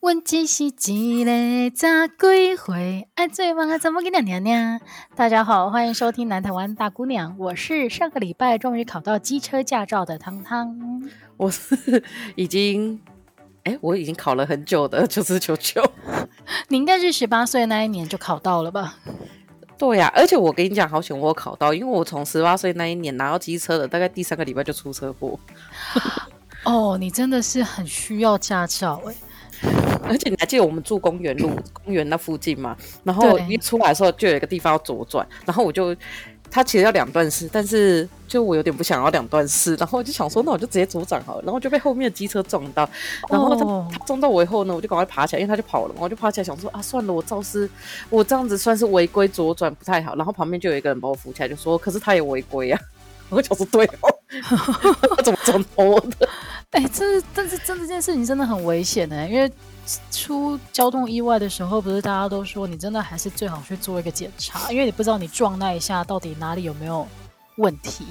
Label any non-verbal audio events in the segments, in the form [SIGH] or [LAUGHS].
问只是一个咋归回？爱醉吗？怎么给你娘娘？大家好，欢迎收听南台湾大姑娘，我是上个礼拜终于考到机车驾照的汤汤，我是已经，哎，我已经考了很久的，就是球球。你应该是十八岁那一年就考到了吧？对呀、啊，而且我跟你讲，好险我考到，因为我从十八岁那一年拿到机车的，大概第三个礼拜就出车祸。哦，你真的是很需要驾照哎。而且你还记得我们住公园路，[CLEARS THROAT] 公园那附近吗？然后一出来的时候就有一个地方要左转，然后我就，他其实要两段式，但是就我有点不想要两段式，然后我就想说，那我就直接左转好了，然后就被后面的机车撞到，然后他、哦、他撞到我以后呢，我就赶快爬起来，因为他就跑了嘛，我就爬起来想说啊，算了，我肇事，我这样子算是违规左转不太好，然后旁边就有一个人把我扶起来，就说，可是他也违规啊，[LAUGHS] 我就说对哦，[LAUGHS] 他怎么撞到我的？哎、欸，这但是这这件事情真的很危险呢，因为。出交通意外的时候，不是大家都说你真的还是最好去做一个检查，因为你不知道你撞那一下到底哪里有没有问题。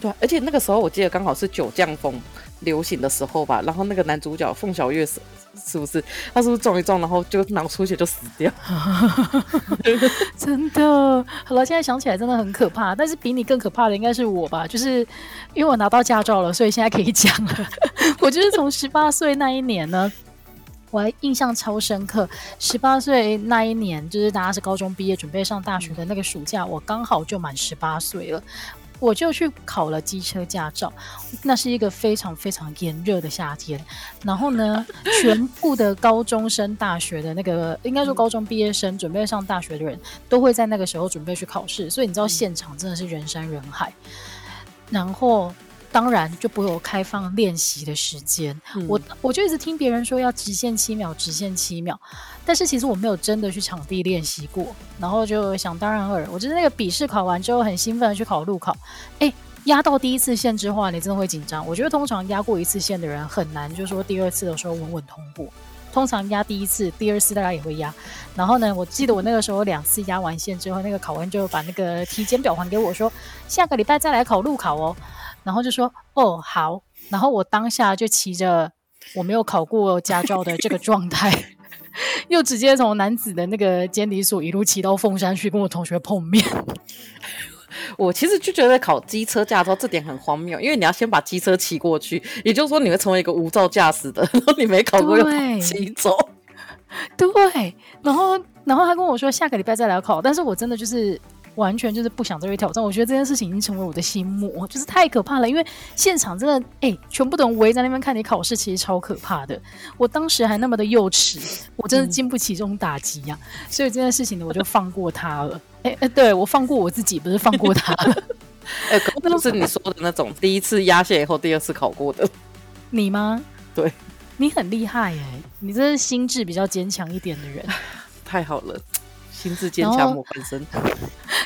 对，而且那个时候我记得刚好是九降风流行的时候吧，然后那个男主角凤小岳是是不是他是不是撞一撞，然后就脑出血就死掉？[LAUGHS] 真的，好了，现在想起来真的很可怕。但是比你更可怕的应该是我吧，就是因为我拿到驾照了，所以现在可以讲了。[LAUGHS] 我就是从十八岁那一年呢。我还印象超深刻，十八岁那一年，就是大家是高中毕业准备上大学的那个暑假，我刚好就满十八岁了，我就去考了机车驾照。那是一个非常非常炎热的夏天，然后呢，[LAUGHS] 全部的高中生、大学的那个，应该说高中毕业生准备上大学的人都会在那个时候准备去考试，所以你知道现场真的是人山人海，然后。当然就不会有开放练习的时间，嗯、我我就一直听别人说要直线七秒，直线七秒，但是其实我没有真的去场地练习过，然后就想当然尔，我就是那个笔试考完之后很兴奋的去考路考，哎，压到第一次线之后啊，你真的会紧张。我觉得通常压过一次线的人很难，就是说第二次的时候稳稳通过。通常压第一次，第二次大家也会压。然后呢，我记得我那个时候两次压完线之后，那个考官就把那个体检表还给我说，下个礼拜再来考路考哦。然后就说哦好，然后我当下就骑着我没有考过驾照的这个状态，[LAUGHS] 又直接从男子的那个监理所一路骑到凤山去跟我同学碰面。[LAUGHS] 我其实就觉得考机车驾照这点很荒谬，因为你要先把机车骑过去，也就是说你会成为一个无照驾驶的，然后你没考过又骑走。对，然后然后他跟我说下个礼拜再来考，但是我真的就是。完全就是不想再去挑战，我觉得这件事情已经成为我的心魔，就是太可怕了。因为现场真的，哎、欸，全部都围在那边看你考试，其实超可怕的。我当时还那么的幼稚，我真的经不起这种打击呀、[LAUGHS] 啊嗯。所以这件事情呢，我就放过他了。哎、欸、哎、欸，对，我放过我自己，不是放过他了。哎、欸，可不是你说的那种第一次压线以后第二次考过的，[LAUGHS] 你吗？对，你很厉害哎、欸，你这是心智比较坚强一点的人。[LAUGHS] 太好了。心智坚强，模范生。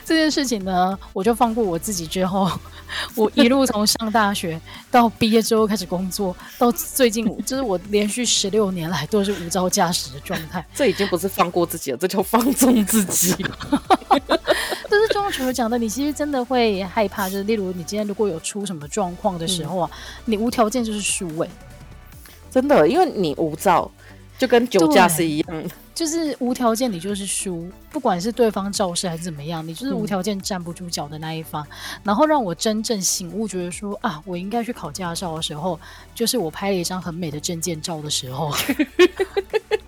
这件事情呢，我就放过我自己。之后，[LAUGHS] 我一路从上大学到毕业之后开始工作，到最近，就是我连续十六年来都是无照驾驶的状态。这已经不是放过自己了，这叫放纵自己。[LAUGHS] 但是，就像我讲的，你其实真的会害怕，就是例如你今天如果有出什么状况的时候啊，嗯、你无条件就是输位。真的，因为你无照，就跟酒驾是一样的。就是无条件，你就是输，不管是对方肇事还是怎么样，你就是无条件站不住脚的那一方。嗯。然后让我真正醒悟，觉得说啊，我应该去考驾照的时候，就是我拍了一张很美的证件照的时候。[LAUGHS]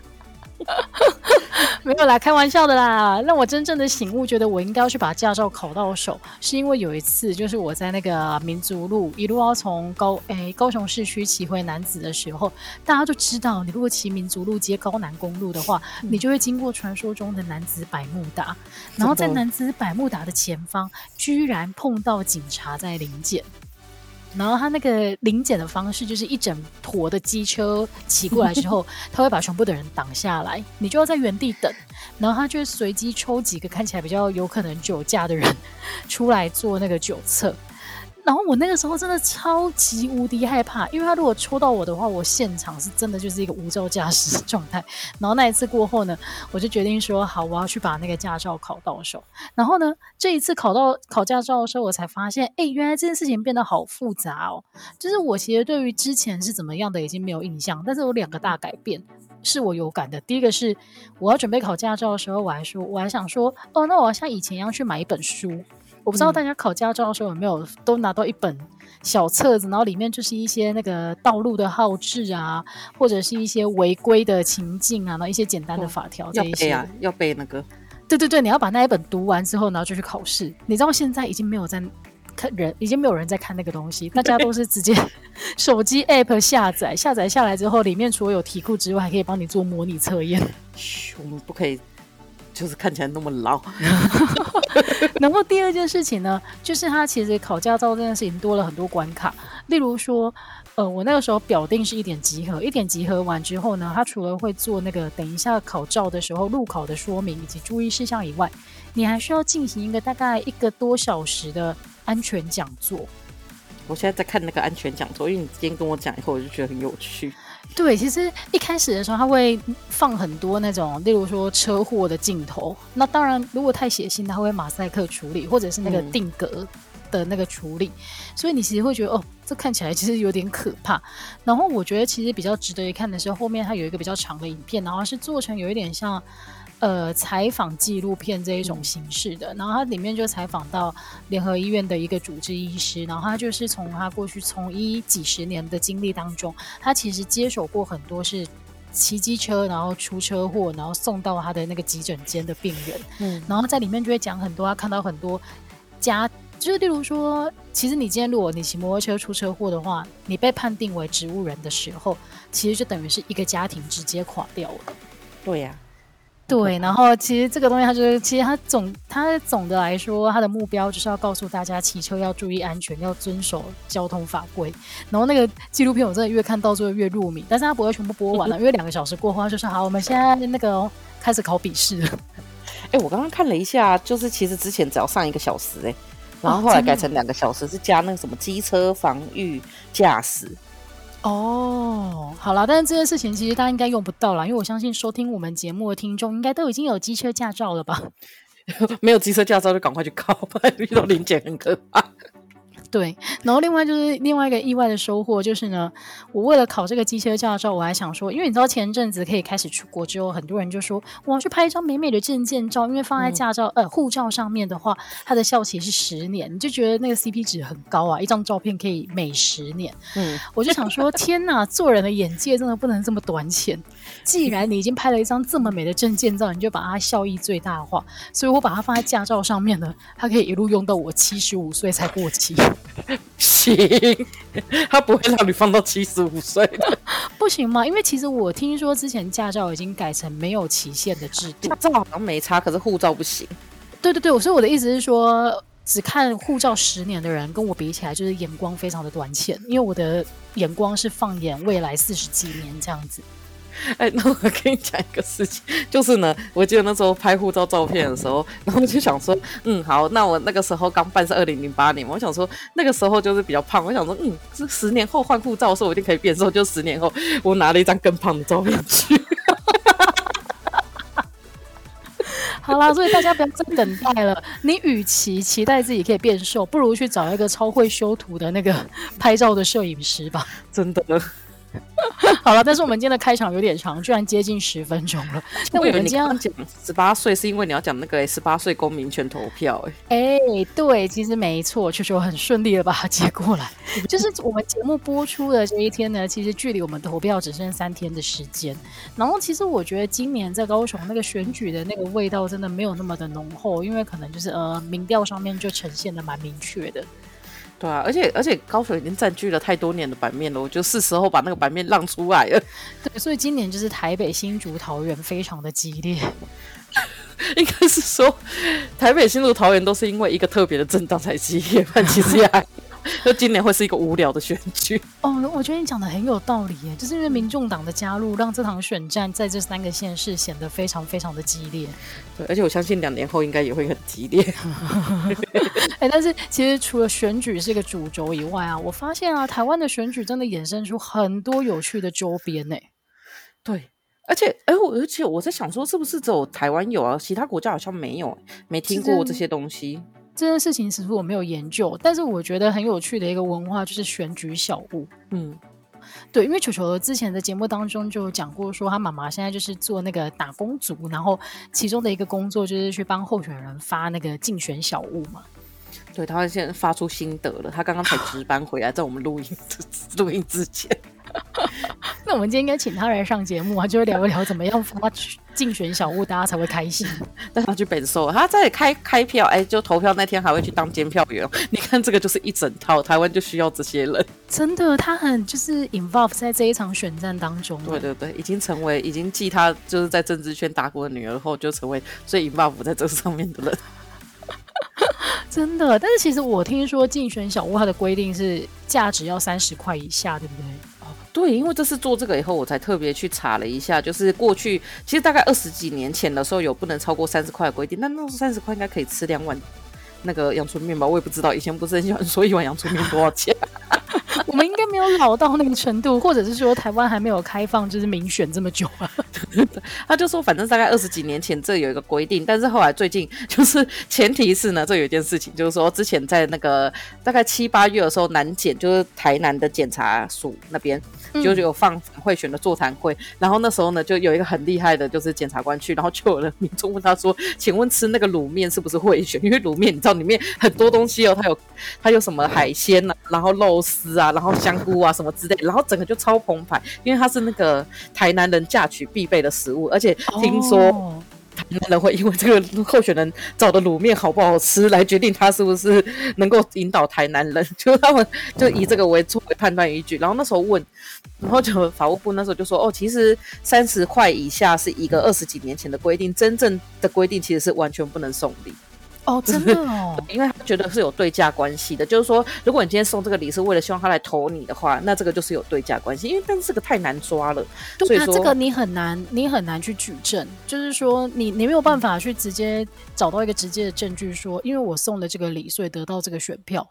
[LAUGHS] 没有啦，开玩笑的啦。让我真正的醒悟，觉得我应该要去把驾照考到手，是因为有一次，就是我在那个民族路一路要从高诶、欸、高雄市区骑回楠梓的时候，大家就知道，你如果骑民族路接高南公路的话，嗯、你就会经过传说中的楠梓百慕达，然后在楠梓百慕达的前方，居然碰到警察在临检。然后他那个临检的方式，就是一整坨的机车骑过来之后，他会把全部的人挡下来，你就要在原地等。然后他就随机抽几个看起来比较有可能酒驾的人 [LAUGHS] 出来做那个酒测。然后我那个时候真的超级无敌害怕，因为他如果戳到我的话，我现场是真的就是一个无照驾驶的状态。然后那一次过后呢，我就决定说好，我要去把那个驾照考到手。然后呢，这一次考到考驾照的时候，我才发现，哎，原来这件事情变得好复杂哦。就是我其实对于之前是怎么样的已经没有印象，但是有两个大改变是我有感的。第一个是我要准备考驾照的时候，我还说，我还想说，哦，那我要像以前一样去买一本书。我不知道大家考驾照的时候有没有都拿到一本小册子，然后里面就是一些那个道路的号志啊，或者是一些违规的情境啊，然后一些简单的法条这一些。要背啊，要背那个。对对对，你要把那一本读完之后，然后就去考试。你知道现在已经没有在看人，已经没有人在看那个东西，大家都是直接 [LAUGHS] 手机 app 下载，下载下来之后，里面除了有题库之外，还可以帮你做模拟测验。嘘，我们不可以。就是看起来那么老，[LAUGHS] 然后第二件事情呢，就是他其实考驾照这件事情多了很多关卡，例如说，呃，我那个时候表定是一点集合，一点集合完之后呢，他除了会做那个等一下考照的时候路考的说明以及注意事项以外，你还需要进行一个大概一个多小时的安全讲座。我现在在看那个安全讲座，因为你今天跟我讲以后，我就觉得很有趣。对，其实一开始的时候，他会放很多那种，例如说车祸的镜头。那当然，如果太血腥，他会马赛克处理，或者是那个定格的那个处理。嗯、所以你其实会觉得，哦，这看起来其实有点可怕。然后我觉得，其实比较值得一看的是后面它有一个比较长的影片，然后是做成有一点像。呃，采访纪录片这一种形式的，然后它里面就采访到联合医院的一个主治医师，然后他就是从他过去从医几十年的经历当中，他其实接手过很多是骑机车然后出车祸，然后送到他的那个急诊间的病人，嗯，然后在里面就会讲很多，他看到很多家，就是例如说，其实你今天如果你骑摩托车出车祸的话，你被判定为植物人的时候，其实就等于是一个家庭直接垮掉了，对呀、啊。对，[LAUGHS] 然后其实这个东西，它就是其实它总它总的来说，它的目标就是要告诉大家骑车要注意安全，要遵守交通法规。然后那个纪录片我真的越看到最后越入迷，但是它不会全部播完了，[LAUGHS] 因为两个小时过后就是好，我们现在那个、哦、开始考笔试了。哎，我刚刚看了一下，就是其实之前只要上一个小时哎，然后后来改成两个小时，是加那个什么机车防御驾驶。哦，好了，但是这件事情其实大家应该用不到啦，因为我相信收听我们节目的听众应该都已经有机车驾照了吧？[LAUGHS] 没有机车驾照就赶快去考吧，[LAUGHS] 遇到林姐很可怕。对，然后另外就是另外一个意外的收获就是呢，我为了考这个机车驾照，我还想说，因为你知道前阵子可以开始出国之后，很多人就说我要去拍一张美美的证件照，因为放在驾照、嗯、呃护照上面的话，它的效期是十年，你就觉得那个 CP 值很高啊，一张照片可以美十年。嗯，我就想说，天哪，做人的眼界真的不能这么短浅。既然你已经拍了一张这么美的证件照，你就把它效益最大化，所以我把它放在驾照上面呢，它可以一路用到我七十五岁才过期。行，他不会让你放到七十五岁的，[LAUGHS] 不行吗？因为其实我听说之前驾照已经改成没有期限的制度，驾照好像没差，可是护照不行。对对对，所以我的意思是说，只看护照十年的人跟我比起来，就是眼光非常的短浅，因为我的眼光是放眼未来四十几年这样子。[LAUGHS] 哎，那我跟你讲一个事情，就是呢，我记得那时候拍护照照片的时候，然后我就想说，嗯，好，那我那个时候刚办是二零零八年，我想说那个时候就是比较胖，我想说，嗯，是十年后换护照的时候我一定可以变瘦，就十年后我拿了一张更胖的照片去。[LAUGHS] 好啦，所以大家不要再等待了，你与其期待自己可以变瘦，不如去找一个超会修图的那个 [LAUGHS] 拍照的摄影师吧，真的。[LAUGHS] 好了，但是我们今天的开场有点长，居然接近十分钟了。[LAUGHS] 那我们今天要讲十八岁，是因为你要讲那个十八岁公民权投票。哎，哎，对，其实没错，确实我很顺利的把它接过来。[LAUGHS] 就是我们节目播出的这一天呢，其实距离我们投票只剩三天的时间。然后，其实我觉得今年在高雄那个选举的那个味道真的没有那么的浓厚，因为可能就是呃，民调上面就呈现的蛮明确的。对啊，而且而且高雄已经占据了太多年的版面了，我觉得是时候把那个版面让出来了。[LAUGHS] 对，所以今年就是台北、新竹、桃园非常的激烈。[LAUGHS] 应该是说台北、新竹、桃园都是因为一个特别的震荡才激烈，但其实也还 [LAUGHS] 就今年会是一个无聊的选举。哦，我觉得你讲的很有道理耶，就是因为民众党的加入，让这场选战在这三个县市显得非常非常的激烈。对，而且我相信两年后应该也会很激烈。[LAUGHS] 哎、欸，但是其实除了选举是一个主轴以外啊，我发现啊，台湾的选举真的衍生出很多有趣的周边呢。对。而且，哎，我而且我在想说，是不是只有台湾有啊？其他国家好像没有，没听过这些东西。这件事情其实我没有研究，但是我觉得很有趣的一个文化就是选举小物。嗯，对，因为球球之前的节目当中就讲过，说他妈妈现在就是做那个打工族，然后其中的一个工作就是去帮候选人发那个竞选小物嘛。对，他现在发出心得了，他刚刚才值班回来，在我们录音 [LAUGHS] 录音之前。[LAUGHS] 那我们今天应该请他来上节目啊，就会聊一聊怎么样发竞选小物，大家才会开心。[LAUGHS] 带他去本寿，他在开开票，哎，就投票那天还会去当监票员。[LAUGHS] 你看这个就是一整套，台湾就需要这些人。真的，他很就是 involve 在这一场选战当中。对对对，已经成为已经继他就是在政治圈打过的女儿后，就成为最 involve 在这上面的人。真的，但是其实我听说竞选小物它的规定是价值要三十块以下，对不对？对，因为这次做这个以后，我才特别去查了一下，就是过去其实大概二十几年前的时候有不能超过三十块的规定，那那时候三十块应该可以吃两碗那个阳春面吧？我也不知道，以前不是很喜欢说一碗阳春面多少钱。[LAUGHS] 我们应该没有老到那个程度，或者是说台湾还没有开放，就是民选这么久啊。[LAUGHS] 他就说，反正大概二十几年前这有一个规定，但是后来最近就是前提是呢，这有一件事情，就是说之前在那个大概七八月的时候，南检就是台南的检察署那边。就有放贿选的座谈会，然后那时候呢，就有一个很厉害的，就是检察官去，然后就有人民众问他说：“请问吃那个卤面是不是贿选？因为卤面你知道里面很多东西哦，它有 [LAUGHS] 它有什么海鲜呐、啊，然后肉丝啊，然后香菇啊什么之类，然后整个就超澎湃，因为它是那个台南人嫁娶必备的食物，而且听说。哦”台南人会因为这个候选人找的卤面好不好吃来决定他是不是能够引导台南人，就他们就以这个为作为判断依据。然后那时候问，然后就法务部那时候就说：“哦，其实三十块以下是一个二十几年前的规定，真正的规定其实是完全不能送礼。”哦，真的哦，[LAUGHS] 因为他觉得是有对价关系的，就是说，如果你今天送这个礼是为了希望他来投你的话，那这个就是有对价关系。因为但是这个太难抓了，对所以说这个你很难，你很难去举证，就是说你你没有办法去直接找到一个直接的证据说，因为我送了这个礼，所以得到这个选票。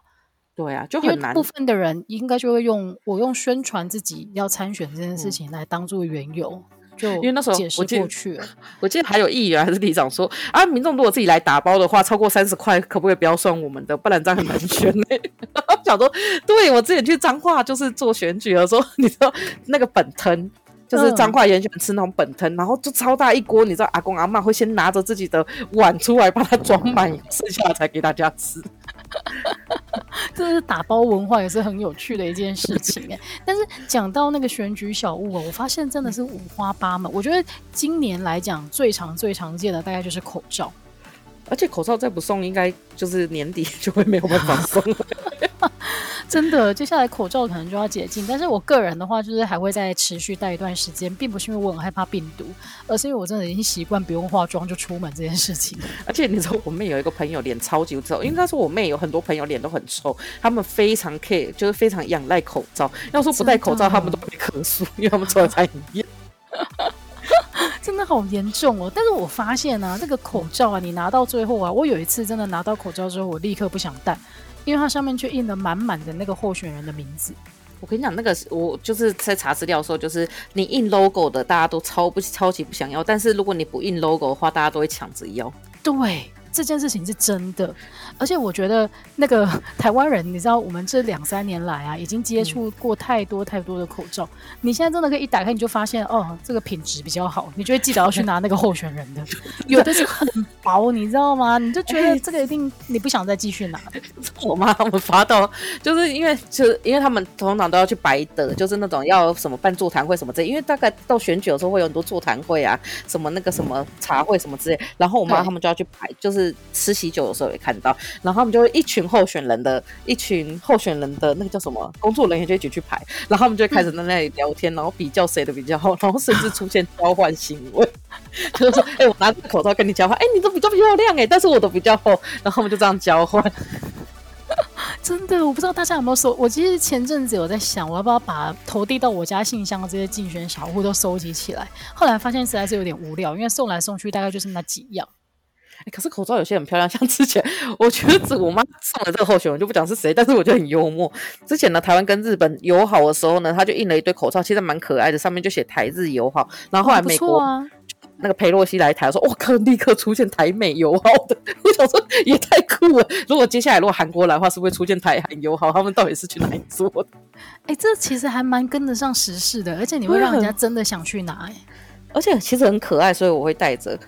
对啊，就很难。部分的人应该就会用我用宣传自己要参选这件事情来当做缘由。嗯因为那时候我记得，我记得还有议员还是里长说啊，民众如果自己来打包的话，超过三十块，可不可以不要算我们的？不然这样很难选呢。[LAUGHS] 想说，对我之前去彰化就是做选举的时候，你知道那个本藤，就是彰化人喜欢吃那种本汤，然后就超大一锅，你知道阿公阿嬷会先拿着自己的碗出来把它装满，剩下才给大家吃。[LAUGHS] 这是打包文化，也是很有趣的一件事情哎。但是讲到那个选举小物哦，我发现真的是五花八门。我觉得今年来讲最常、最常见的大概就是口罩，而且口罩再不送，应该就是年底就会没有办法送了。[LAUGHS] 真的，接下来口罩可能就要解禁，但是我个人的话，就是还会再持续戴一段时间，并不是因为我很害怕病毒，而是因为我真的已经习惯不用化妆就出门这件事情。[LAUGHS] 而且你知道，我妹有一个朋友脸超级臭，因为她说我妹有很多朋友脸都很臭，他们非常 care，就是非常仰赖口罩。要说不戴口罩，他们都会咳嗽，因为他们抽的太严。[LAUGHS] 真的好严重哦！但是我发现啊，这个口罩啊，你拿到最后啊，我有一次真的拿到口罩之后，我立刻不想戴。因为它上面却印了满满的那个候选人的名字。我跟你讲，那个我就是在查资料的时候，就是你印 logo 的，大家都超不超级不想要；但是如果你不印 logo 的话，大家都会抢着要。对。这件事情是真的，而且我觉得那个 [LAUGHS] 台湾人，你知道，我们这两三年来啊，已经接触过太多太多的口罩。你现在真的可以一打开，你就发现哦，这个品质比较好，你就会记得要去拿那个候选人的。有的是很薄，你知道吗？你就觉得这个一定你不想再继续拿。我妈他们发到，就是因为就是因为他们通常都要去白的，就是那种要什么办座谈会什么之类，因为大概到选举的时候会有很多座谈会啊，什么那个什么茶会什么之类，然后我妈他们就要去排，就是。是吃喜酒的时候也看到，然后他们就会一群候选人的一群候选人的那个叫什么工作人员就一起去排，[LAUGHS] 然后他们就开始在那里聊天，然后比较谁的比较好，然后甚至出现交换行为，就是说，哎、我拿着口罩跟你交换，哎、你的比较漂亮哎，但是我的比较厚，然后我们就这样交换。真的，我不知道大家有没有收。我其实前阵子有在想，我要不要把投递到我家信箱的这些竞选小物都收集起来。后来发现实在是有点无聊，因为送来送去大概就是那几样。欸、可是口罩有些很漂亮，像之前我觉得这我妈送了这个候选人就不讲是谁，但是我觉得很幽默。之前呢，台湾跟日本友好的时候呢，他就印了一堆口罩，其实蛮可爱的，上面就写台日友好。然后后来美国、啊、那个裴洛西来台说，哇靠，立刻出现台美友好的。[LAUGHS] 我想说也太酷了。如果接下来如果韩国来的话，是不是会出现台韩友好？他们到底是去哪里做的？[LAUGHS] 哎、欸，这其实还蛮跟得上时事的，而且你会让人家真的想去拿、欸。而且其实很可爱，所以我会带着。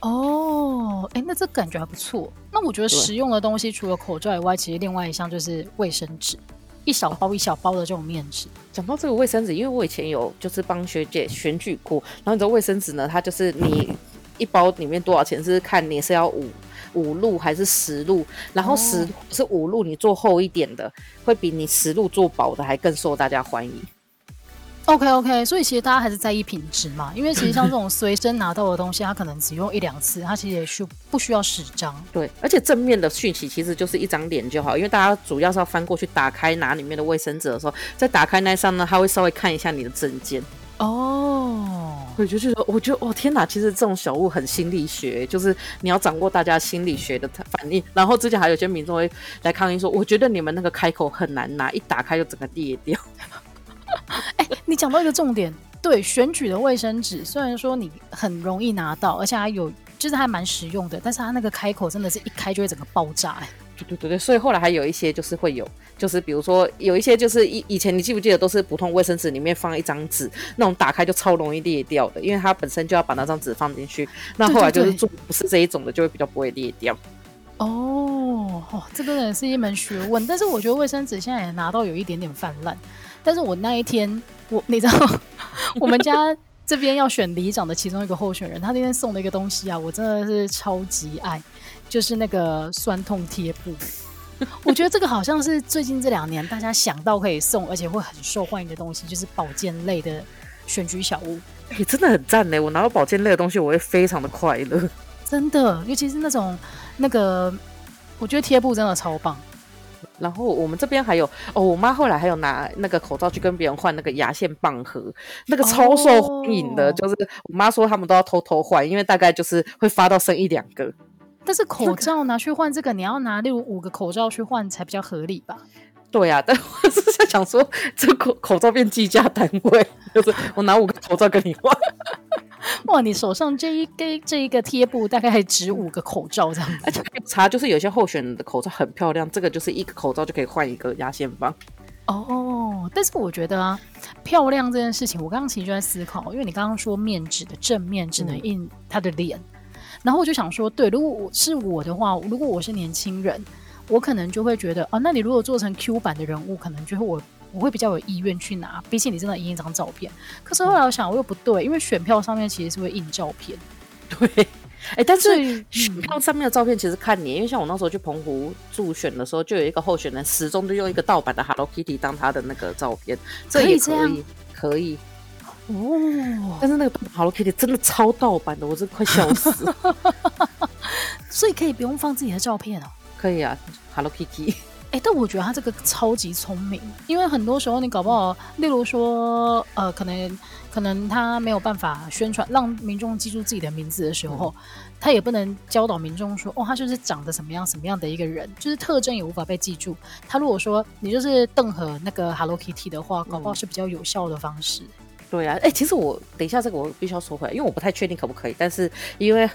哦，哎，那这感觉还不错。那我觉得实用的东西除了口罩以外，其实另外一项就是卫生纸，一小包一小包的这种面纸。讲到这个卫生纸，因为我以前有就是帮学姐选举过，然后你知道卫生纸呢，它就是你一包里面多少钱，是看你是要五五路还是十路，然后十是五路，你做厚一点的，会比你十路做薄的还更受大家欢迎。OK OK，所以其实大家还是在意品质嘛，因为其实像 [CLEARS THROAT] 这种随身拿到的东西，它可能只用一两次，它其实也需不需要十张。对，而且正面的讯息其实就是一张脸就好，因为大家主要是要翻过去打开拿里面的卫生纸的时候，在打开那一刹那，他会稍微看一下你的证件。哦，我就觉得，我觉得，哦天哪，其实这种小物很心理学，就是你要掌握大家心理学的反应。然后之前还有些民众会来抗议说，我觉得你们那个开口很难拿，一打开就整个裂掉。[LAUGHS] 哎、欸，你讲到一个重点，对，选举的卫生纸，虽然说你很容易拿到，而且还有，就是还蛮实用的，但是它那个开口真的是一开就会整个爆炸。哎，对对对对，所以后来还有一些就是会有，就是比如说有一些就是以以前你记不记得都是普通卫生纸里面放一张纸，那种打开就超容易裂掉的，因为它本身就要把那张纸放进去。那后来就是做不是这一种的，就会比较不会裂掉。哦，哦，这个也是一门学问，但是我觉得卫生纸现在也拿到有一点点泛滥。但是我那一天，我你知道，[LAUGHS] 我们家这边要选里长的其中一个候选人，他那天送了一个东西啊，我真的是超级爱，就是那个酸痛贴布。[LAUGHS] 我觉得这个好像是最近这两年大家想到可以送，而且会很受欢迎的东西，就是保健类的选举小物。哎、欸，真的很赞呢！我拿到保健类的东西，我会非常的快乐。真的，尤其是那种那个，我觉得贴布真的超棒。然后我们这边还有哦，我妈后来还有拿那个口罩去跟别人换那个牙线棒盒，那个超受欢迎的，哦、就是我妈说他们都要偷偷换，因为大概就是会发到剩一两个。但是口罩拿去换这个，你要拿六五个口罩去换才比较合理吧？对呀、啊，但我是在想说，这口口罩变计价单位，[LAUGHS] 就是我拿五个口罩跟你换。[LAUGHS] 哇，你手上这一根这一个贴布大概还值五个口罩这样子，而且查就是有些候选人的口罩很漂亮，这个就是一个口罩就可以换一个压线棒。哦，但是我觉得啊，漂亮这件事情，我刚刚其实就在思考，因为你刚刚说面纸的正面只能印他的脸，嗯、然后我就想说，对，如果我是我的话，如果我是年轻人，我可能就会觉得，哦，那你如果做成 Q 版的人物，可能就会我。我会比较有意愿去拿，毕竟你真的印一张照片。可是后来我想，我又不对，因为选票上面其实是会印照片。[LAUGHS] 对，哎、欸，但是选票上面的照片其实看你，因为像我那时候去澎湖助选的时候，就有一个候选人始终都用一个盗版的 Hello Kitty 当他的那个照片，这也可以，可以，可以哦。但是那个 Hello Kitty 真的超盗版的，我真的快笑死了。[LAUGHS] 所以可以不用放自己的照片哦？可以啊，Hello Kitty。哎、欸，但我觉得他这个超级聪明，因为很多时候你搞不好，例如说，呃，可能可能他没有办法宣传，让民众记住自己的名字的时候，嗯、他也不能教导民众说，哦，他就是长得什么样什么样的一个人，就是特征也无法被记住。他如果说你就是邓和那个 Hello Kitty 的话，搞不好是比较有效的方式。嗯、对啊，哎、欸，其实我等一下这个我必须要说回来，因为我不太确定可不可以，但是因为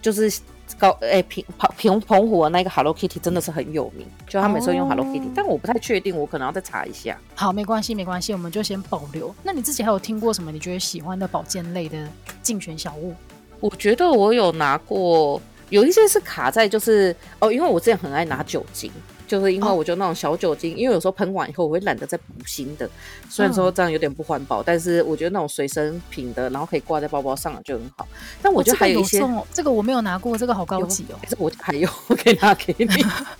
就是。高诶，平平澎湖的那个 Hello Kitty 真的是很有名，就他每次用 Hello Kitty，、哦、但我不太确定，我可能要再查一下。好，没关系，没关系，我们就先保留。那你自己还有听过什么你觉得喜欢的保健类的竞选小物？我觉得我有拿过，有一些是卡在就是哦，因为我之前很爱拿酒精。就是因为我觉得那种小酒精，哦、因为有时候喷完以后我会懒得再补新的，虽然说这样有点不环保，嗯、但是我觉得那种随身品的，然后可以挂在包包上就很好。但我觉得还有一些，哦这个有哦、这个我没有拿过，这个好高级哦。这我还有，我可以拿给你。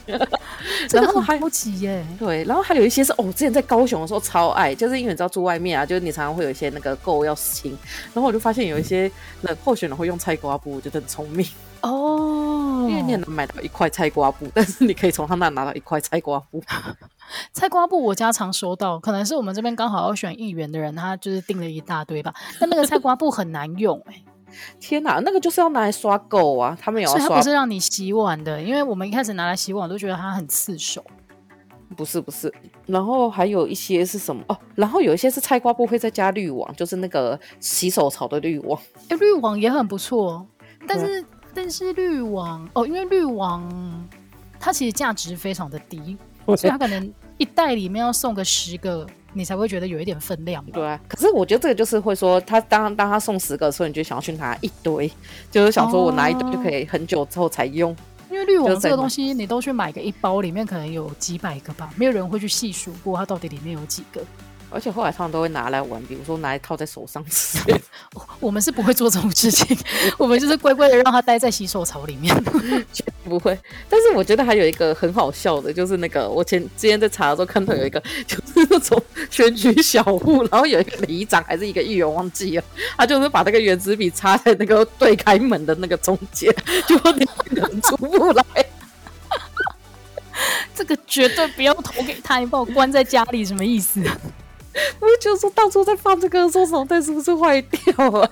[LAUGHS] 这个很高级耶。对，然后还有一些是哦，我之前在高雄的时候超爱，就是因为你知道住外面啊，就是你常常会有一些那个垢要清，然后我就发现有一些人候选人会用菜瓜布，我觉得很聪明。哦。因为你买到一块菜瓜布，[LAUGHS] 但是你可以从他那拿到一块菜瓜布。[LAUGHS] 菜瓜布我家常收到，可能是我们这边刚好要选议员的人，他就是订了一大堆吧。但那个菜瓜布很难用哎、欸。[LAUGHS] 天哪，那个就是要拿来刷垢啊！他们有要刷，所以它不是让你洗碗的，因为我们一开始拿来洗碗都觉得它很刺手。不是不是，然后还有一些是什么哦？然后有一些是菜瓜布会再加滤网，就是那个洗手槽的滤网。哎，滤网也很不错，但是、嗯、但是滤网哦，因为滤网它其实价值非常的低，[LAUGHS] 所以它可能一袋里面要送个十个。你才会觉得有一点分量，对啊。可是我觉得这个就是会说，他当当他送十个的时候，你就想要去拿一堆，就是想说我拿一堆就可以很久之后才用。哦、因为滤网这个东西，你都去买个一包，里面可能有几百个吧，没有人会去细数过它到底里面有几个。而且后来他们都会拿来玩，比如说拿来套在手上吃。[LAUGHS] 我们是不会做这种事情，我们就是乖乖的让它待在洗手槽里面，[LAUGHS] 绝不会。但是我觉得还有一个很好笑的，就是那个我前之前在查的时候看到有一个，[LAUGHS] 就是那种选举小物，然后有一个里长还是一个议员忘记了，他就是把那个原子笔插在那个对开门的那个中间，就你人出不来。这个绝对不要投给他，你把我关在家里什么意思？[LAUGHS] 我就说当初在放这个时候，脑袋是不是坏掉了？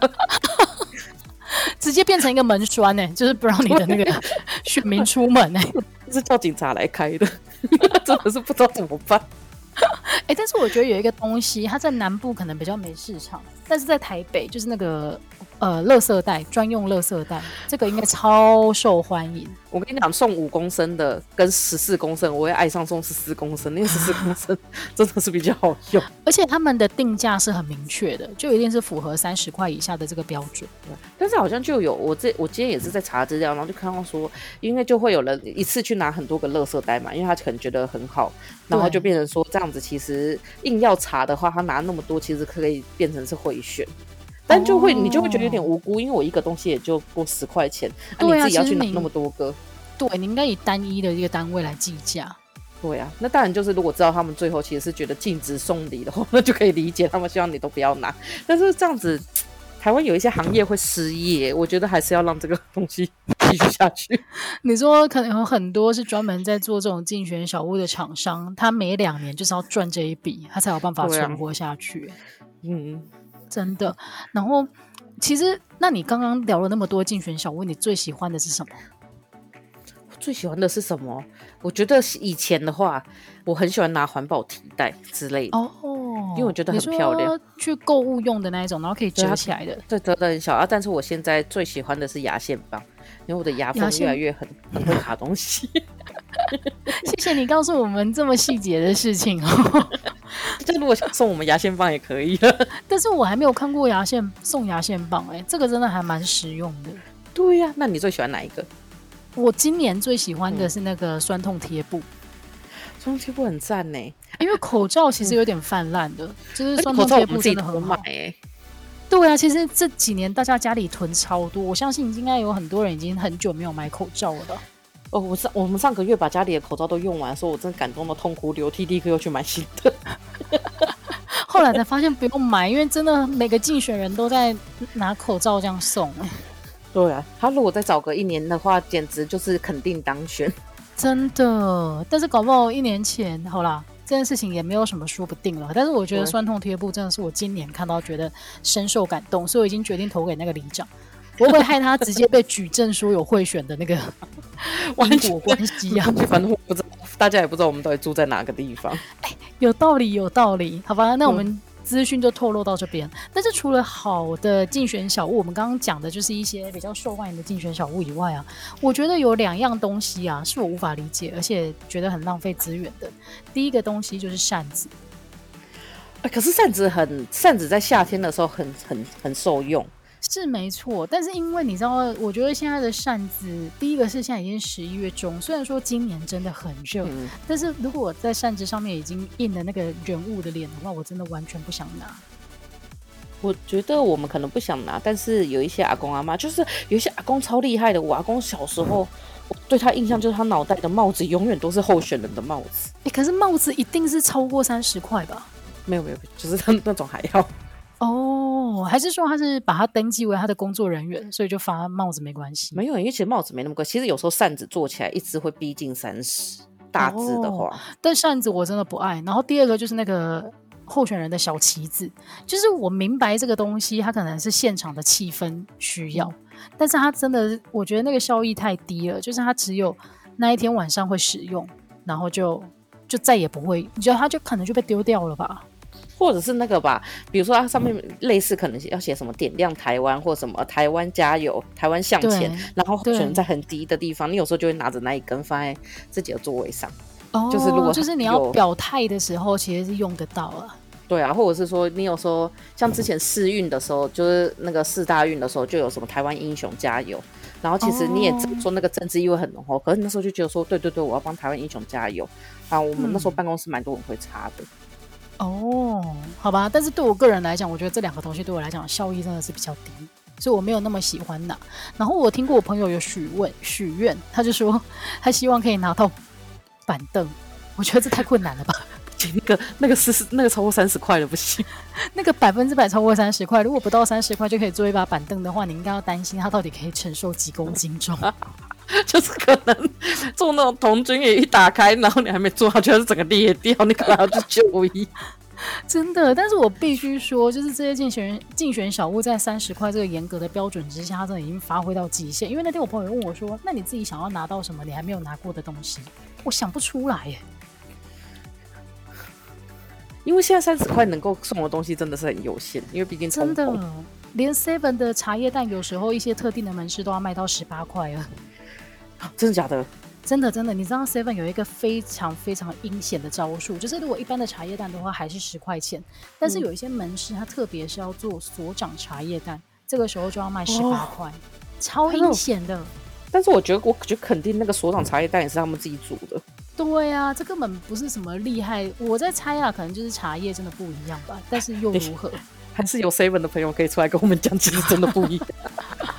[LAUGHS] 直接变成一个门栓呢、欸，就是不让你的那个选民出门呢、欸，[LAUGHS] 是叫警察来开的，真的是不知道怎么办。哎、欸，但是我觉得有一个东西，它在南部可能比较没市场，但是在台北就是那个。呃，垃圾袋专用垃圾袋，这个应该超受欢迎。[LAUGHS] 我跟你讲，送五公升的跟十四公升，我会爱上送十四公升，因为十四公升 [LAUGHS] 真的是比较好用，而且他们的定价是很明确的，就一定是符合三十块以下的这个标准。对，但是好像就有我这我今天也是在查资料，然后就看到说，因为就会有人一次去拿很多个垃圾袋嘛，因为他可能觉得很好，然后就变成说这样子，其实硬要查的话，他拿那么多，其实可以变成是贿选。但就会，你就会觉得有点无辜，因为我一个东西也就过十块钱，对啊，你自己要去拿那么多个，对，你应该以单一的一个单位来计价。对啊，那当然就是如果知道他们最后其实是觉得禁止送礼的话，[LAUGHS] 那就可以理解他们希望你都不要拿。但是这样子，台湾有一些行业会失业，我觉得还是要让这个东西 [LAUGHS] 继续下去。[LAUGHS] 你说可能有很多是专门在做这种竞选小屋的厂商，他每两年就是要赚这一笔，他才有办法存活下去。嗯。真的，然后其实，那你刚刚聊了那么多竞选小物，你最喜欢的是什么？我最喜欢的是什么？我觉得以前的话，我很喜欢拿环保提袋之类的哦，因为我觉得很漂亮，去购物用的那一种，然后可以折起来的，对，折的很小啊。但是我现在最喜欢的是牙线棒，因为我的牙缝越来越很很会卡东西。[LAUGHS] 谢谢你告诉我们这么细节的事情哦。[LAUGHS] 这如果想送我们牙线棒也可以了，[LAUGHS] 但是我还没有看过牙线送牙线棒哎、欸，这个真的还蛮实用的。对呀、啊，那你最喜欢哪一个？我今年最喜欢的是那个酸痛贴布，酸痛贴布很赞呢，因为口罩其实有点泛滥的，嗯、就是酸痛贴布真的很好买哎。对啊，其实这几年大家家里囤超多，我相信应该有很多人已经很久没有买口罩了。哦，我上我们上个月把家里的口罩都用完，说我真感动的痛哭流涕，立刻又去买新的。[LAUGHS] 后来才发现不用买，因为真的每个竞选人都在拿口罩这样送。对啊，他如果再早个一年的话，简直就是肯定当选。真的，但是搞不好一年前，好啦，这件事情也没有什么说不定了。但是我觉得酸痛贴布真的是我今年看到觉得深受感动，所以我已经决定投给那个里长。我会害他直接被举证说有贿选的那个 [LAUGHS] 因果关系啊！[LAUGHS] 反正我不知道，大家也不知道我们到底住在哪个地方。哎，有道理，有道理。好吧，那我们资讯就透露到这边。嗯、但是除了好的竞选小物，我们刚刚讲的就是一些比较受欢迎的竞选小物以外啊，我觉得有两样东西啊，是我无法理解，而且觉得很浪费资源的。第一个东西就是扇子。哎，可是扇子很，扇子在夏天的时候很很很受用。是没错，但是因为你知道，我觉得现在的扇子，第一个是现在已经十一月中，虽然说今年真的很热，嗯、但是如果我在扇子上面已经印了那个人物的脸的话，我真的完全不想拿。我觉得我们可能不想拿，但是有一些阿公阿妈，就是有一些阿公超厉害的。我阿公小时候，我对他印象就是他脑袋的帽子永远都是候选人的帽子。哎、欸，可是帽子一定是超过三十块吧？没有没有，就是他那种还要。哦。哦，还是说他是把他登记为他的工作人员，所以就发帽子没关系？没有，因为其实帽子没那么贵。其实有时候扇子做起来一只会逼近三十，大致的话。哦，但扇子我真的不爱。然后第二个就是那个候选人的小旗子，就是我明白这个东西，它可能是现场的气氛需要，嗯、但是它真的，我觉得那个效益太低了，就是它只有那一天晚上会使用，然后就就再也不会，你觉得它就可能就被丢掉了吧？或者是那个吧，比如说它上面类似可能要写什么点亮台湾或什么台湾加油、台湾向前，然后可能在很低的地方，你有时候就会拿着那一根放在自己的座位上。哦，就是如果就是你要表态的时候，其实是用得到啊。对啊，或者是说你有时候像之前试运的时候，就是那个四大运的时候，就有什么台湾英雄加油，然后其实你也说那个政治意味很浓厚，哦，可是你那时候就觉得说，对对对，我要帮台湾英雄加油啊。我们那时候办公室蛮多人会插的。嗯哦，好吧，但是对我个人来讲，我觉得这两个东西对我来讲效益真的是比较低，所以我没有那么喜欢拿。然后我听过我朋友有许问许愿，他就说他希望可以拿到板凳，我觉得这太困难了吧？[LAUGHS] 那个那个是那个超过三十块的不行，[LAUGHS] 那个百分之百超过三十块，如果不到三十块就可以做一把板凳的话，你应该要担心它到底可以承受几公斤重。[LAUGHS] 就是可能做那种童军也一打开，然后你还没做好，就是整个裂掉，你可能要去就医。[LAUGHS] 真的，但是我必须说，就是这些竞选竞选小物在三十块这个严格的标准之下，它真的已经发挥到极限。因为那天我朋友问我说：“那你自己想要拿到什么？你还没有拿过的东西？”我想不出来耶。因为现在三十块能够送的东西真的是很有限，因为毕竟真的连 Seven 的茶叶蛋有时候一些特定的门市都要卖到十八块啊。真的假的？真的真的，你知道 Seven 有一个非常非常阴险的招数，就是如果一般的茶叶蛋的话还是十块钱，但是有一些门市它特别是要做所长茶叶蛋，这个时候就要卖十八块，超阴险的。但是我觉得，我觉得肯定那个所长茶叶蛋也是他们自己煮的。对啊，这根本不是什么厉害，我在猜啊，可能就是茶叶真的不一样吧。但是又如何？还是有 Seven 的朋友可以出来跟我们讲，其实真的不一样。[LAUGHS]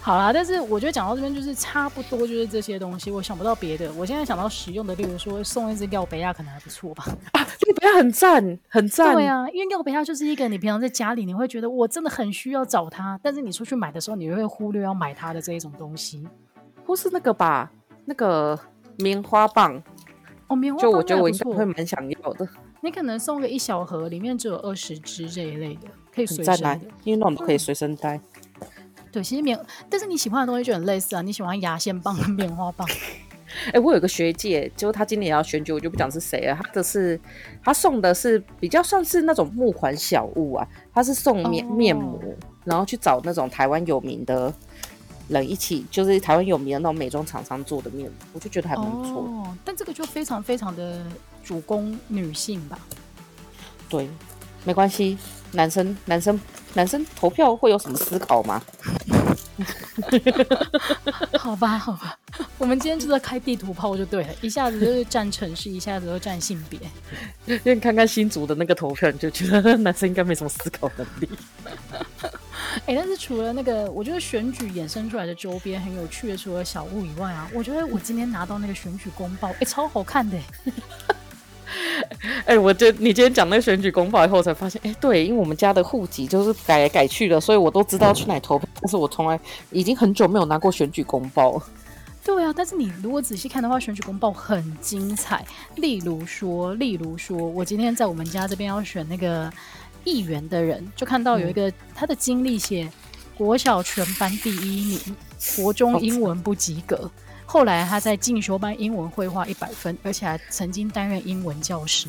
好啦，但是我觉得讲到这边就是差不多，就是这些东西，我想不到别的。我现在想到实用的，例如说送一支廖杯亚可能还不错吧？啊，廖杯亚很赞，很赞。对啊，因为廖杯亚就是一个你平常在家里你会觉得我真的很需要找它，但是你出去买的时候你会忽略要买它的这一种东西，或是那个吧，那个棉花棒。哦，棉花棒就我觉得我应该会蛮想要的。你可能送个一小盒，里面只有二十支这一类的，可以随身的，因为那种都可以随身带。嗯对，其实棉，但是你喜欢的东西就很类似啊。你喜欢牙线棒跟棉花棒。哎、欸，我有个学姐，就她今年也要选举，我就不讲是谁了。她的是，她送的是比较算是那种募款小物啊。她是送面、哦、面膜，然后去找那种台湾有名的人一起，就是台湾有名的那种美妆厂商做的面膜，我就觉得还不错。哦，但这个就非常非常的主攻女性吧？对，没关系，男生男生。男生投票会有什么思考吗？[LAUGHS] 好吧，好吧，我们今天就在开地图炮就对了，一下子就是占城市，一下子又占性别。因为看看新竹的那个投票，你就觉得男生应该没什么思考能力。哎、欸，但是除了那个，我觉得选举衍生出来的周边很有趣的，除了小物以外啊，我觉得我今天拿到那个选举公报，哎、欸，超好看的。[LAUGHS] 哎、欸，我这你今天讲那个选举公报以后，我才发现，哎、欸，对，因为我们家的户籍就是改来改去的，所以我都知道去哪投票，但是我从来已经很久没有拿过选举公报了。对啊，但是你如果仔细看的话，选举公报很精彩。例如说，例如说，我今天在我们家这边要选那个议员的人，就看到有一个、嗯、他的经历写国小全班第一名，国中英文不及格。后来他在进修班英文绘画一百分，而且还曾经担任英文教师。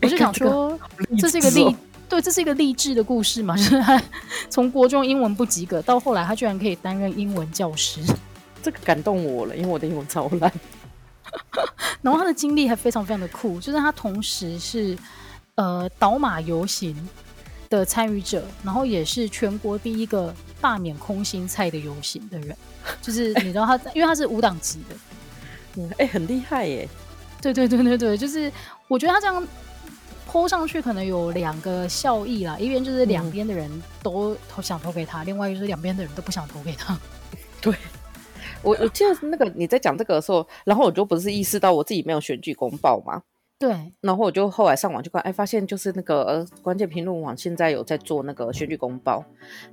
我就想说，这是一个励，对，这是一个励志的故事嘛？就是他 [LAUGHS] 从国中英文不及格，到后来他居然可以担任英文教师，[LAUGHS] 这个感动我了，因为我的英文超烂。[LAUGHS] 然后他的经历还非常非常的酷，就是他同时是呃倒马游行的参与者，然后也是全国第一个罢免空心菜的游行的人。[LAUGHS] 就是你知道他，欸、[LAUGHS] 因为他是无党籍的，嗯，哎、欸，很厉害耶。对对对对对，就是我觉得他这样 po 上去，可能有两个效益啦。一边就是两边的人都投想投给他，嗯、另外就是两边的人都不想投给他。[LAUGHS] 对，我我记得那个你在讲这个的时候，然后我就不是意识到我自己没有选举公报嘛。对，然后我就后来上网去看，哎，发现就是那个呃，关键评论网现在有在做那个选举公报，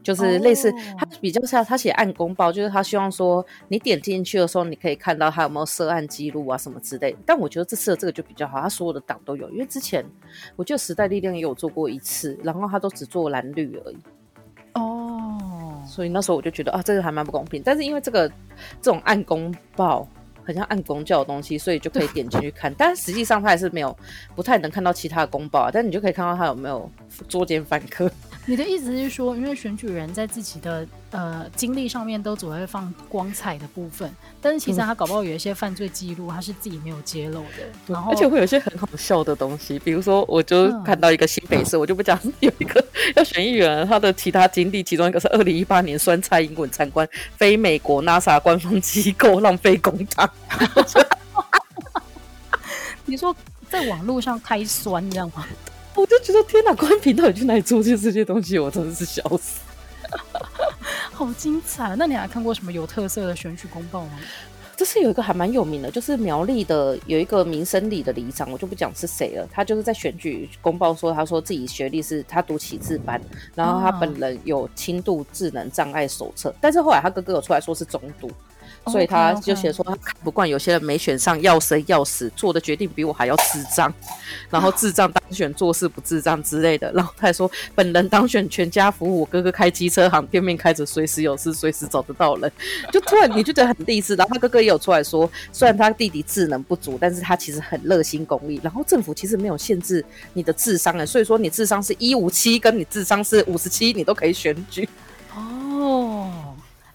就是类似他比较像他写暗公报，就是他希望说你点进去的时候，你可以看到他有没有涉案记录啊什么之类的。但我觉得这次的这个就比较好，他所有的党都有，因为之前我记得时代力量也有做过一次，然后他都只做蓝绿而已。哦，所以那时候我就觉得啊，这个还蛮不公平。但是因为这个这种暗公报。很像按公教的东西，所以就可以点进去看。但实际上他还是没有，不太能看到其他的公报啊。但你就可以看到他有没有作奸犯科。你的意思是说，因为选举人在自己的呃经历上面都只会放光彩的部分，但是其实他搞不好有一些犯罪记录，他是自己没有揭露的。然后，而且会有一些很好笑的东西，比如说，我就看到一个新北市，嗯、我就不讲 [LAUGHS] 有一个要选议员，他的其他经历，其中一个是二零一八年酸菜英文参观非美国 NASA 官方机构，浪费公帑。[LAUGHS] 你说在网络上开酸，这样吗？我就觉得天哪，关平到底去哪里做这些东西？我真的是笑死，[LAUGHS] 好精彩！那你还看过什么有特色的选举公报吗？这是有一个还蛮有名的，就是苗栗的有一个民生里的里长，我就不讲是谁了。他就是在选举公报说，他说自己学历是他读启智班，然后他本人有轻度智能障碍手册，但是后来他哥哥有出来说是中度。所以他就写说他看不惯有些人没选上要生要死，做的决定比我还要智障，然后智障当选做事不智障之类的。然后他还说本人当选全家服务，我哥哥开机车行，店面开着，随时有事随时找得到人。就突然你就觉得很励志。然后他哥哥也有出来说，虽然他弟弟智能不足，但是他其实很热心公益。然后政府其实没有限制你的智商的，所以说你智商是一五七，跟你智商是五十七，你都可以选举。哦。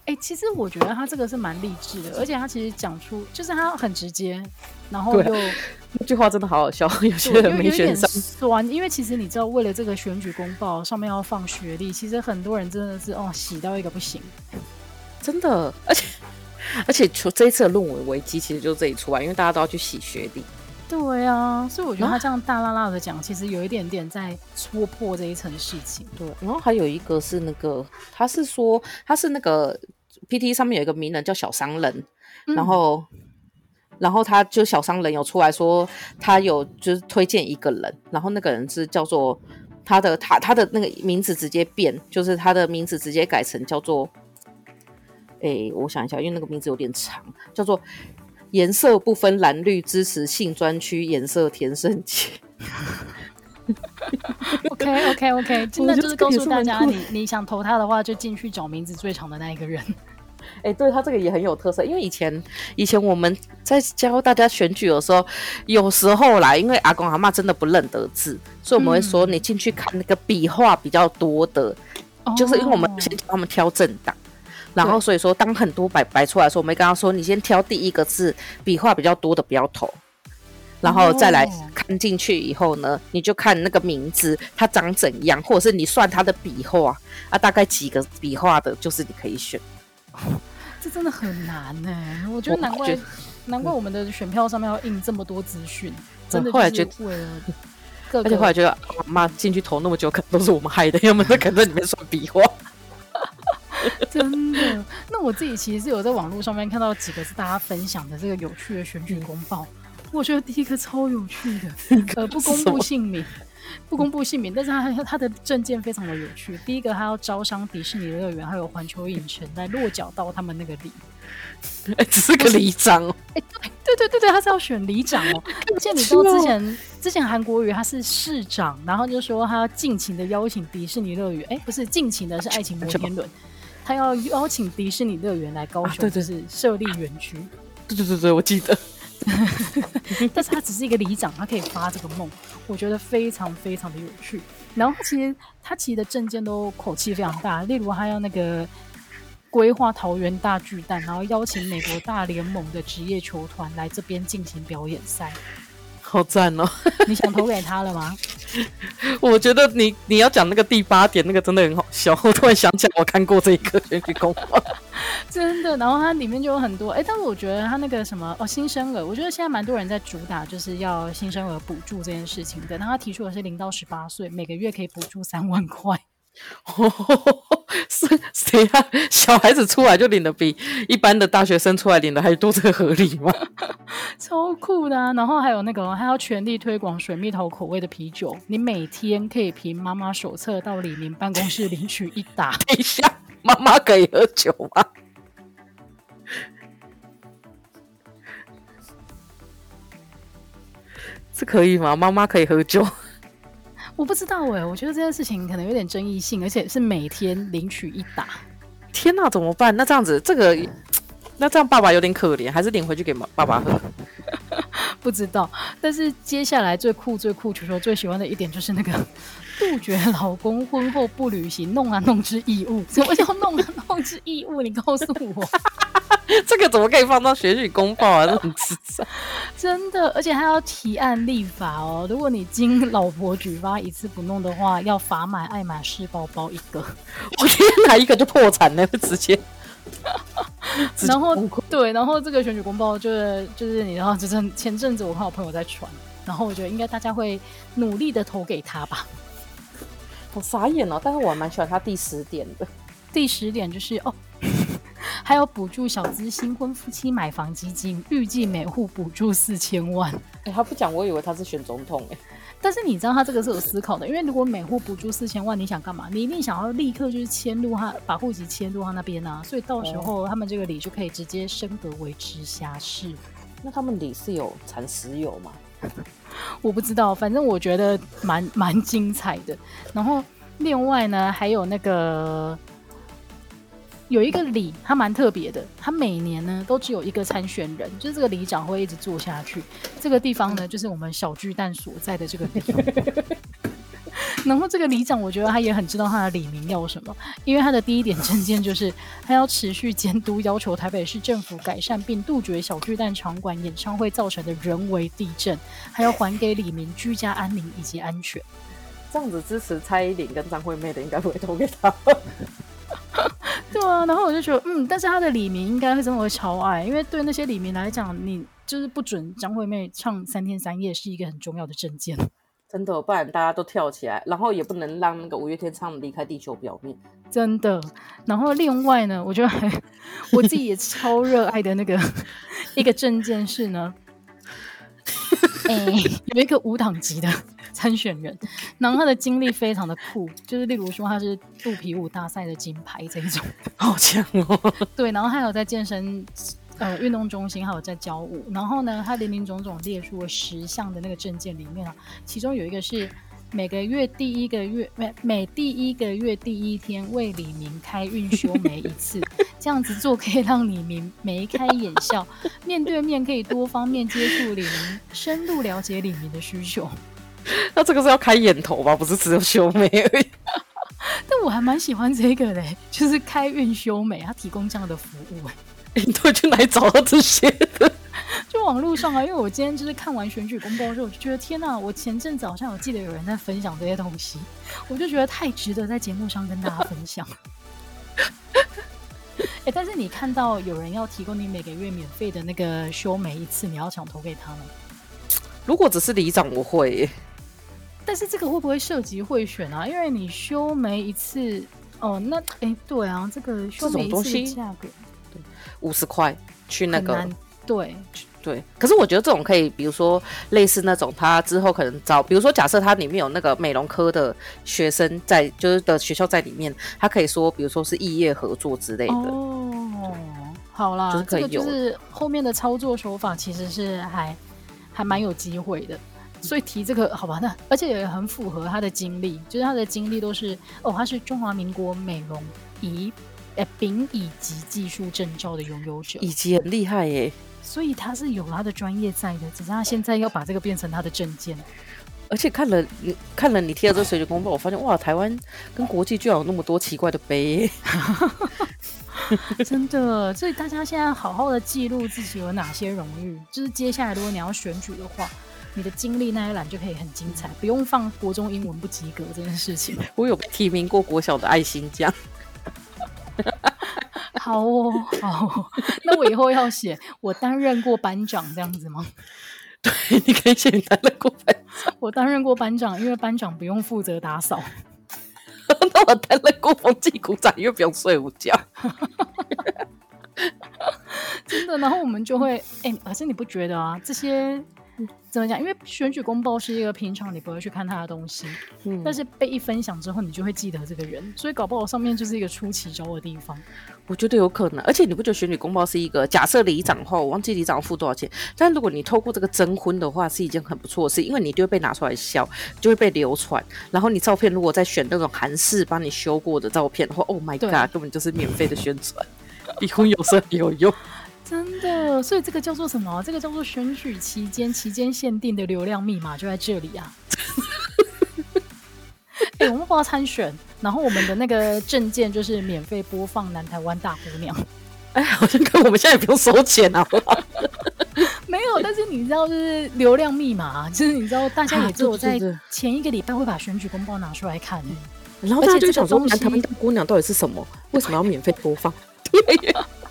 哎、欸，其实我觉得他这个是蛮励志的，而且他其实讲出就是他很直接，然后又那句话真的好好笑，有些人没选上酸，因为其实你知道，为了这个选举公报上面要放学历，其实很多人真的是哦洗到一个不行，真的，而且而且从这一次的论文危机，其实就这里出来，因为大家都要去洗学历。对啊，所以我觉得他这样大啦啦的讲，其实有一点点在戳破这一层事情。对，然后还有一个是那个，他是说他是那个 PT 上面有一个名人叫小商人，嗯、然后然后他就小商人有出来说，他有就是推荐一个人，然后那个人是叫做他的他他的那个名字直接变，就是他的名字直接改成叫做，哎，我想一下，因为那个名字有点长，叫做。颜色不分蓝绿，支持性专区颜色填胜节。OK OK OK，真的就是告诉大家，你你想投他的话，就进去找名字最长的那一个人。[LAUGHS] 哎、欸，对他这个也很有特色，因为以前以前我们在教大家选举的时候，有时候啦，因为阿公阿妈真的不认得字，所以我们会说你进去看那个笔画比较多的，嗯、就是因为我们先教他们挑政党。然后所以说，当很多摆摆出来的时候，我们跟他说，你先挑第一个字笔画比较多的不要投，然后再来看进去以后呢，你就看那个名字它长怎样，或者是你算它的笔画啊，大概几个笔画的，就是你可以选。这真的很难呢，我觉得难怪难怪我们的选票上面要印这么多资讯，真的就为了。后来觉得，而且后来觉得，妈进去投那么久，可能都是我们害的，要么在可能在里面算笔画。[LAUGHS] 真的，那我自己其实是有在网络上面看到几个是大家分享的这个有趣的选举公报，我觉得第一个超有趣的，呃，不公布姓名，[LAUGHS] 不公布姓名，但是他他的证件非常的有趣。第一个，他要招商迪士尼乐园还有环球影城来落脚到他们那个里，哎，只是个里长哦，哎，对对对对，他是要选里长哦。而且你知道之前之前韩国瑜他是市长，然后就说他要尽情的邀请迪士尼乐园，哎，不是尽情的是爱情摩天轮。他要邀请迪士尼乐园来高雄，就是设立园区。对对对对，我记得。[LAUGHS] 但是他只是一个里长，他可以发这个梦，我觉得非常非常的有趣。然后他其实他其实的政见都口气非常大，例如他要那个规划桃园大巨蛋，然后邀请美国大联盟的职业球团来这边进行表演赛。好赞哦！[LAUGHS] 你想投给他了吗？[LAUGHS] 我觉得你你要讲那个第八点，那个真的很好笑。我突然想起来，我看过这一个 [LAUGHS] 选举公报，真的。然后它里面就有很多哎、欸，但是我觉得他那个什么哦，新生儿，我觉得现在蛮多人在主打就是要新生儿补助这件事情的。然后他提出的是零到十八岁，每个月可以补助三万块。[LAUGHS] 是谁啊？小孩子出来就领的比一般的大学生出来领的还多，这个合理吗？[LAUGHS] 超酷的啊！然后还有那个，还要全力推广水蜜桃口味的啤酒。你每天可以凭妈妈手册到李明办公室领取一打。[LAUGHS] 等一下，妈妈可以喝酒吗？这可以吗？妈妈可以喝酒？我不知道哎、欸，我觉得这件事情可能有点争议性，而且是每天领取一打。天哪，怎么办？那这样子，这个 [CLEARS THROAT] 那这样爸爸有点可怜，还是领回去给妈爸爸喝？[LAUGHS] 不知道。但是接下来最酷最酷，球球最喜欢的一点就是那个杜绝老公婚后不履行弄啊弄之义务。[LAUGHS] 什么叫弄啊弄之义务？你告诉我。[LAUGHS] 这个怎么可以放到选举公报啊？这种智障，[LAUGHS] 真的，而且还要提案立法哦。如果你经老婆举发一次不弄的话，要罚买爱马仕包包一个。我天哪，一个就破产了，直接。然后对，然后这个选举公报就是就是你知道，就是前阵子我看我朋友在传，然后我觉得应该大家会努力的投给他吧。好傻眼哦，但是我还蛮喜欢他第十点的。第十点就是哦。还有补助小资新婚夫妻买房基金，预计每户补助四千万。哎、欸，他不讲，我以为他是选总统哎。但是你知道他这个是有思考的，因为如果每户补助四千万，你想干嘛？你一定想要立刻就是迁入他，把户籍迁入他那边啊。所以到时候他们这个里就可以直接升格为直辖市。那他们里是有产石油吗？[LAUGHS] 我不知道，反正我觉得蛮蛮精彩的。然后另外呢，还有那个。有一个里，它蛮特别的。它每年呢都只有一个参选人，就是这个里长会一直做下去。这个地方呢，就是我们小巨蛋所在的这个里。[LAUGHS] [LAUGHS] 然后这个里长，我觉得他也很知道他的李明要什么，因为他的第一点证件就是他要持续监督，要求台北市政府改善并杜绝小巨蛋场馆演唱会造成的人为地震，还要还给李明居家安宁以及安全。这样子支持蔡依林跟张惠妹的，应该不会投给他。对啊，然后我就觉得，嗯，但是他的李明应该会真的会超爱，因为对那些李明来讲，你就是不准张惠妹唱三天三夜是一个很重要的政见，真的，不然大家都跳起来，然后也不能让那个五月天唱离开地球表面，真的。然后另外呢，我觉得还我自己也超热爱的那个 [LAUGHS] 一个政见是呢。[LAUGHS] 哎、欸，有一个无党籍的参选人，然后他的经历非常的酷，就是例如说他是肚皮舞大赛的金牌这一种，好强哦。对，然后还有在健身呃运动中心，还有在教舞，然后呢，他林林总总列出了十项的那个证件里面啊，其中有一个是。每个月第一个月每每第一个月第一天为李明开运修眉一次，这样子做可以让李明眉开眼笑，面对面可以多方面接触李明，深入了解李明的需求。[LAUGHS] 那这个是要开眼头吧？不是只有修眉而已。[LAUGHS] 但我还蛮喜欢这个嘞，就是开运修眉，他提供这样的服务。哎，你都去哪里找到这些的？就网络上啊，因为我今天就是看完选举公报之后，我就觉得天哪！我前阵子好像有记得有人在分享这些东西，我就觉得太值得在节目上跟大家分享。[LAUGHS] 哎、欸，但是你看到有人要提供你每个月免费的那个修眉一次，你要想投给他吗？如果只是里长，我会。但是这个会不会涉及贿选啊？因为你修眉一次，哦，那哎、欸，对啊，这个修眉一次的价格，五十块去那个。对对，可是我觉得这种可以，比如说类似那种，他之后可能找，比如说假设他里面有那个美容科的学生在，就是的学校在里面，他可以说，比如说是异业合作之类的。哦，好啦，就是可以有，这个就是后面的操作手法其实是还还蛮有机会的，所以提这个好吧，那而且也很符合他的经历，就是他的经历都是哦，他是中华民国美容仪诶丙乙级技术证照的拥有者，乙级很厉害耶。所以他是有他的专业在的，只是他现在要把这个变成他的证件。而且看了你看了你贴的这个选举公报，我发现哇，台湾跟国际居然有那么多奇怪的碑，[LAUGHS] [LAUGHS] 真的。所以大家现在好好的记录自己有哪些荣誉，就是接下来如果你要选举的话，你的经历那一栏就可以很精彩，不用放国中英文不及格这件事情。我有被提名过国小的爱心奖。[LAUGHS] 好哦，好哦，那我以后要写我担任过班长这样子吗？[LAUGHS] 对，你可以写你担任过班长。[LAUGHS] 我担任过班长，因为班长不用负责打扫。那我担任过风机鼓掌，又不用睡午觉。真的，然后我们就会，哎、欸，可是你不觉得啊？这些怎么讲？因为选举公报是一个平常你不会去看他的东西，嗯，但是被一分享之后，你就会记得这个人，所以搞不好上面就是一个出奇招的地方。我觉得有可能，而且你不觉得选举公报是一个假设里长的话，我忘记里长要付多少钱，但如果你透过这个征婚的话，是一件很不错的事，因为你就会被拿出来笑，就会被流传，然后你照片如果再选那种韩式帮你修过的照片的话，Oh my god，根本就是免费的宣传。[LAUGHS] 一婚有时候有用，真的，所以这个叫做什么？这个叫做选举期间期间限定的流量密码就在这里啊！[LAUGHS] 哎、欸，我们不要参选，然后我们的那个证件就是免费播放《南台湾大姑娘》。哎，好像跟我们现在也不用收钱啊！[LAUGHS] 没有，但是你知道，就是流量密码，就是你知道，大家也只有在前一个礼拜会把选举公报拿出来看，嗯、然后大家就想说，《南台湾大姑娘》到底是什么？为什么要免费播放？[LAUGHS]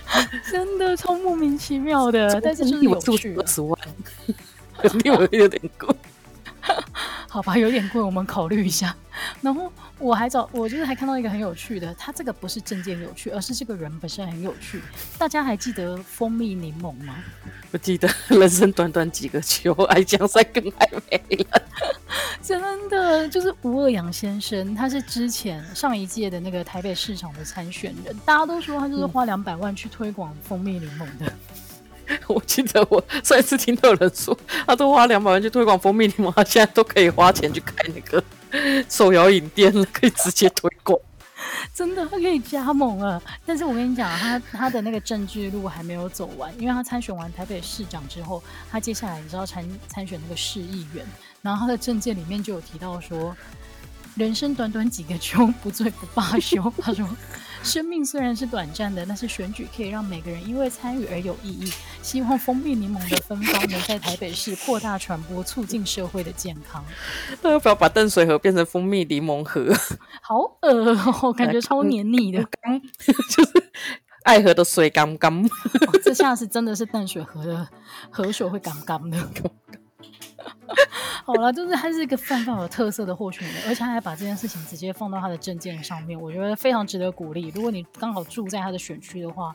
[LAUGHS] 真的超莫名其妙的，但是就是有趣。二十万，[LAUGHS] 令我有点贵。[LAUGHS] 好吧，有点贵，我们考虑一下。[LAUGHS] 然后我还找，我就是还看到一个很有趣的，他这个不是证件有趣，而是这个人本身很有趣。大家还记得蜂蜜柠檬吗？不记得，人生短短几个秋，爱江山更爱美人。[LAUGHS] 真的就是吴二阳先生，他是之前上一届的那个台北市场的参选人，大家都说他就是花两百万去推广蜂蜜柠檬的。我记得我上一次听到有人说，他都花两百万去推广蜂蜜柠檬，他现在都可以花钱去开那个手摇饮店了，可以直接推广。[LAUGHS] 真的，他可以加盟了。但是我跟你讲，他他的那个政治路还没有走完，因为他参选完台北市长之后，他接下来你知道参参选那个市议员，然后他的政见里面就有提到说，人生短短几个 [LAUGHS] 秋，不醉不罢休。他说。生命虽然是短暂的，但是选举可以让每个人因为参与而有意义。希望蜂蜜柠檬的芬芳能在台北市扩大传播，促进社会的健康。那要不要把淡水河变成蜂蜜柠檬河？好恶哦，感觉超黏腻的，[LAUGHS] 就是爱河的水刚刚。哦，这下是真的是淡水河的河水会刚刚的。[LAUGHS] 好了，就是他是一个非常有特色的候选人，而且他还把这件事情直接放到他的证件上面，我觉得非常值得鼓励。如果你刚好住在他的选区的话，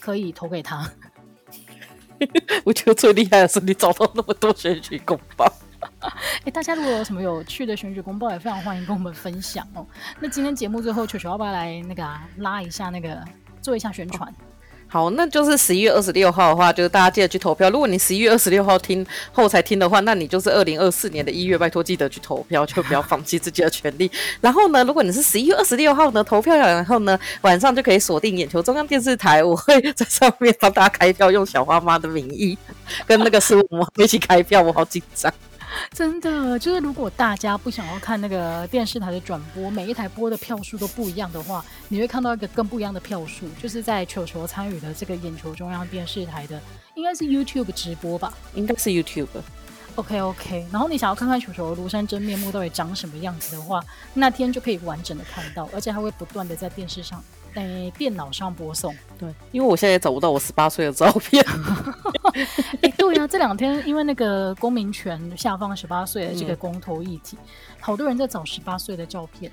可以投给他。[LAUGHS] 我觉得最厉害的是你找到那么多选举公报。[LAUGHS] 哎、欸，大家如果有什么有趣的选举公报，也非常欢迎跟我们分享哦。那今天节目最后，球球要不要来那个、啊、拉一下那个，做一下宣传？好，那就是十一月二十六号的话，就是大家记得去投票。如果你十一月二十六号听后才听的话，那你就是二零二四年的一月，拜托记得去投票，就不要放弃自己的权利。[LAUGHS] 然后呢，如果你是十一月二十六号呢投票，然后呢晚上就可以锁定眼球中央电视台，我会在上面帮大家开票，用小花妈的名义跟那个师傅我们一起开票，我好紧张。[LAUGHS] 真的，就是如果大家不想要看那个电视台的转播，每一台播的票数都不一样的话，你会看到一个更不一样的票数，就是在球球参与的这个眼球中央电视台的，应该是 YouTube 直播吧？应该是 YouTube。OK OK，然后你想要看看球球庐山真面目到底长什么样子的话，那天就可以完整的看到，而且还会不断的在电视上。在电脑上播送，对，因为我现在也找不到我十八岁的照片。[LAUGHS] 哎、欸，对呀、啊，这两天因为那个公民权下放十八岁的这个公投议题，嗯、好多人在找十八岁的照片，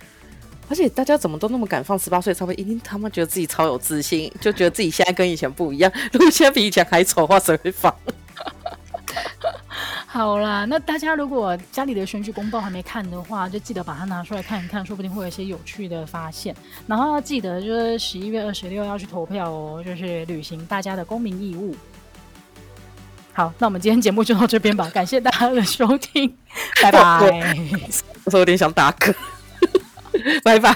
而且大家怎么都那么敢放十八岁的照片？一定他妈觉得自己超有自信，就觉得自己现在跟以前不一样。如果现在比以前还丑的话，谁会放？好啦，那大家如果家里的选举公报还没看的话，就记得把它拿出来看一看，说不定会有一些有趣的发现。然后要记得就是十一月二十六要去投票哦，就是履行大家的公民义务。好，那我们今天节目就到这边吧，感谢大家的收听，拜拜。[LAUGHS] 我有点想打嗝，[LAUGHS] 拜拜。